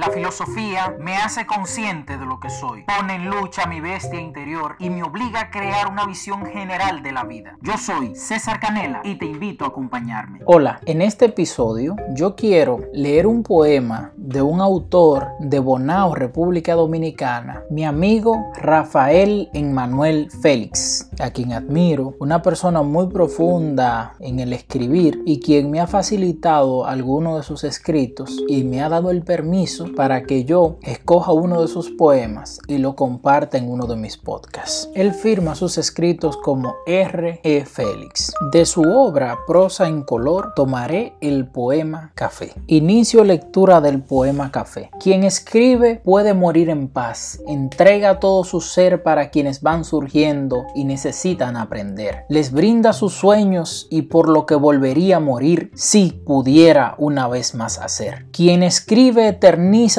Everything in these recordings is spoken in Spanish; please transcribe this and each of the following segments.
La filosofía me hace consciente de lo que soy, pone en lucha mi bestia interior y me obliga a crear una visión general de la vida. Yo soy César Canela y te invito a acompañarme. Hola, en este episodio yo quiero leer un poema de un autor de Bonao, República Dominicana, mi amigo Rafael Emmanuel Félix, a quien admiro, una persona muy profunda en el escribir y quien me ha facilitado algunos de sus escritos y me ha dado el permiso para que yo escoja uno de sus poemas y lo comparta en uno de mis podcasts. Él firma sus escritos como R. E. Félix. De su obra Prosa en color tomaré el poema Café. Inicio lectura del poema Café. Quien escribe puede morir en paz. Entrega todo su ser para quienes van surgiendo y necesitan aprender. Les brinda sus sueños y por lo que volvería a morir si pudiera una vez más hacer. Quien escribe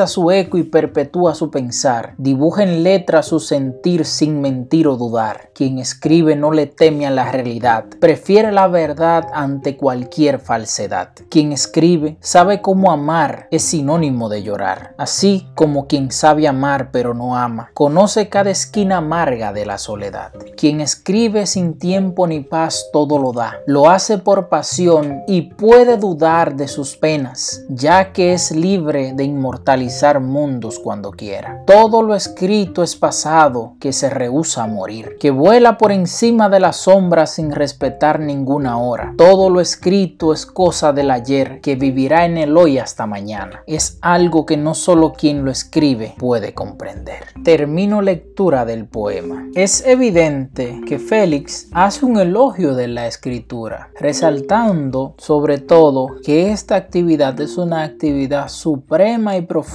su eco y perpetúa su pensar. Dibuja en letra su sentir sin mentir o dudar. Quien escribe no le teme a la realidad. Prefiere la verdad ante cualquier falsedad. Quien escribe sabe cómo amar es sinónimo de llorar. Así como quien sabe amar pero no ama. Conoce cada esquina amarga de la soledad. Quien escribe sin tiempo ni paz todo lo da. Lo hace por pasión y puede dudar de sus penas, ya que es libre de inmortalidad mundos cuando quiera. Todo lo escrito es pasado que se rehúsa a morir, que vuela por encima de las sombras sin respetar ninguna hora. Todo lo escrito es cosa del ayer que vivirá en el hoy hasta mañana. Es algo que no solo quien lo escribe puede comprender. Termino lectura del poema. Es evidente que Félix hace un elogio de la escritura, resaltando sobre todo que esta actividad es una actividad suprema y profunda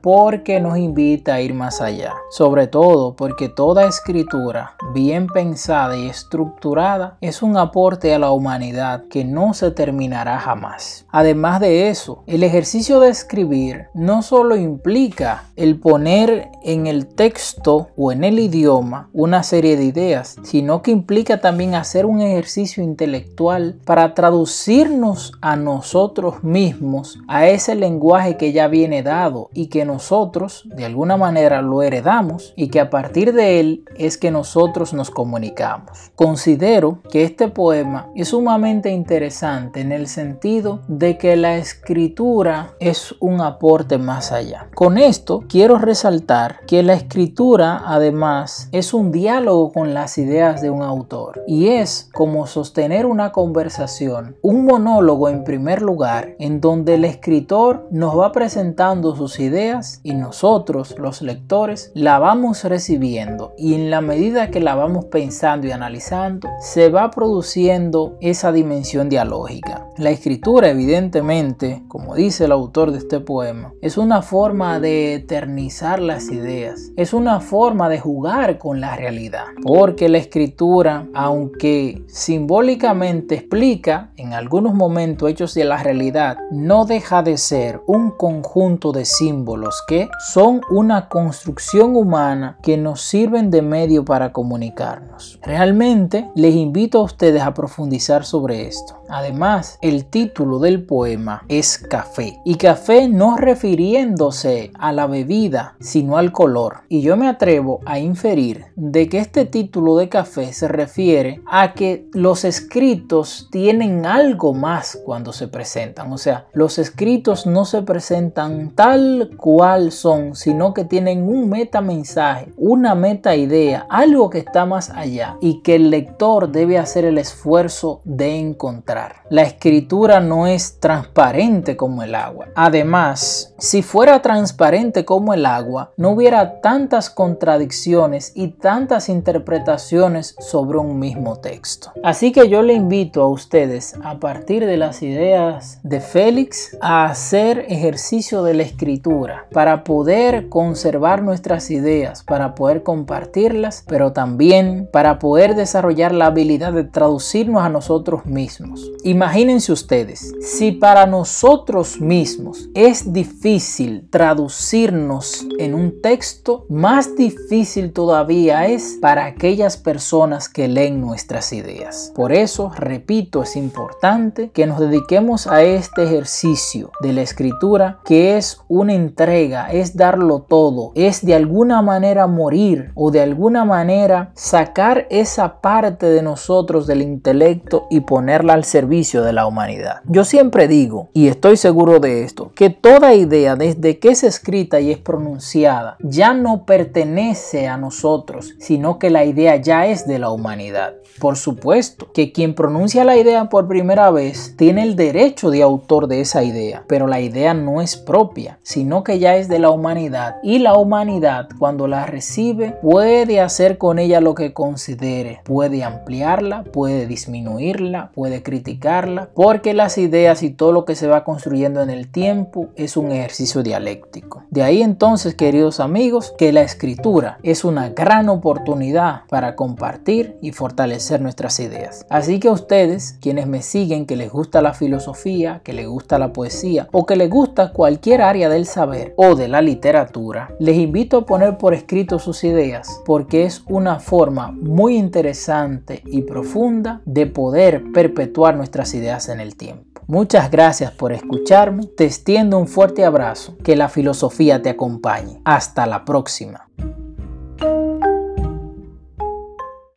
porque nos invita a ir más allá. Sobre todo porque toda escritura bien pensada y estructurada es un aporte a la humanidad que no se terminará jamás. Además de eso, el ejercicio de escribir no solo implica el poner en el texto o en el idioma una serie de ideas, sino que implica también hacer un ejercicio intelectual para traducirnos a nosotros mismos a ese lenguaje que ya viene dado y que nosotros de alguna manera lo heredamos y que a partir de él es que nosotros nos comunicamos. Considero que este poema es sumamente interesante en el sentido de que la escritura es un aporte más allá. Con esto quiero resaltar que la escritura además es un diálogo con las ideas de un autor y es como sostener una conversación, un monólogo en primer lugar, en donde el escritor nos va presentando sus ideas y nosotros, los lectores, la vamos recibiendo. Y en la medida que la vamos pensando y analizando, se va produciendo esa dimensión dialógica. La escritura, evidentemente, como dice el autor de este poema, es una forma de eternizar las ideas, es una forma de jugar con la realidad, porque la escritura, aunque simbólicamente explica en algunos momentos hechos de la realidad, no deja de ser un conjunto de símbolos que son una construcción humana que nos sirven de medio para comunicarnos. Realmente les invito a ustedes a profundizar sobre esto. Además, el título del poema es Café. Y café no refiriéndose a la bebida, sino al color. Y yo me atrevo a inferir de que este título de café se refiere a que los escritos tienen algo más cuando se presentan. O sea, los escritos no se presentan tal cual son, sino que tienen un meta mensaje, una meta idea, algo que está más allá y que el lector debe hacer el esfuerzo de encontrar. La escritura no es transparente como el agua. Además, si fuera transparente como el agua, no hubiera tantas contradicciones y tantas interpretaciones sobre un mismo texto. Así que yo le invito a ustedes, a partir de las ideas de Félix, a hacer ejercicio de la escritura para poder conservar nuestras ideas, para poder compartirlas, pero también para poder desarrollar la habilidad de traducirnos a nosotros mismos Imagínense ustedes, si para nosotros mismos es difícil traducirnos en un texto, más difícil todavía es para aquellas personas que leen nuestras ideas. Por eso, repito, es importante que nos dediquemos a este ejercicio de la escritura que es una entrega, es darlo todo, es de alguna manera morir o de alguna manera sacar esa parte de nosotros del intelecto y ponerla al servicio de la humanidad. Yo siempre digo, y estoy seguro de esto, que toda idea desde que es escrita y es pronunciada ya no pertenece a nosotros, sino que la idea ya es de la humanidad. Por supuesto que quien pronuncia la idea por primera vez tiene el derecho de autor de esa idea, pero la idea no es propia, sino que ya es de la humanidad y la humanidad cuando la recibe puede hacer con ella lo que considere, puede ampliarla, puede disminuirla, puede criticarla, porque las ideas y todo lo que se va construyendo en el tiempo es un ejercicio dialéctico. De ahí entonces, queridos amigos, que la escritura es una gran oportunidad para compartir y fortalecer nuestras ideas. Así que ustedes, quienes me siguen, que les gusta la filosofía, que les gusta la poesía o que les gusta cualquier área del saber o de la literatura, les invito a poner por escrito sus ideas porque es una forma muy interesante y profunda de poder perpetuar nuestras ideas en el tiempo. Muchas gracias por escucharme. Te extiendo un fuerte abrazo. Que la filosofía te acompañe. Hasta la próxima.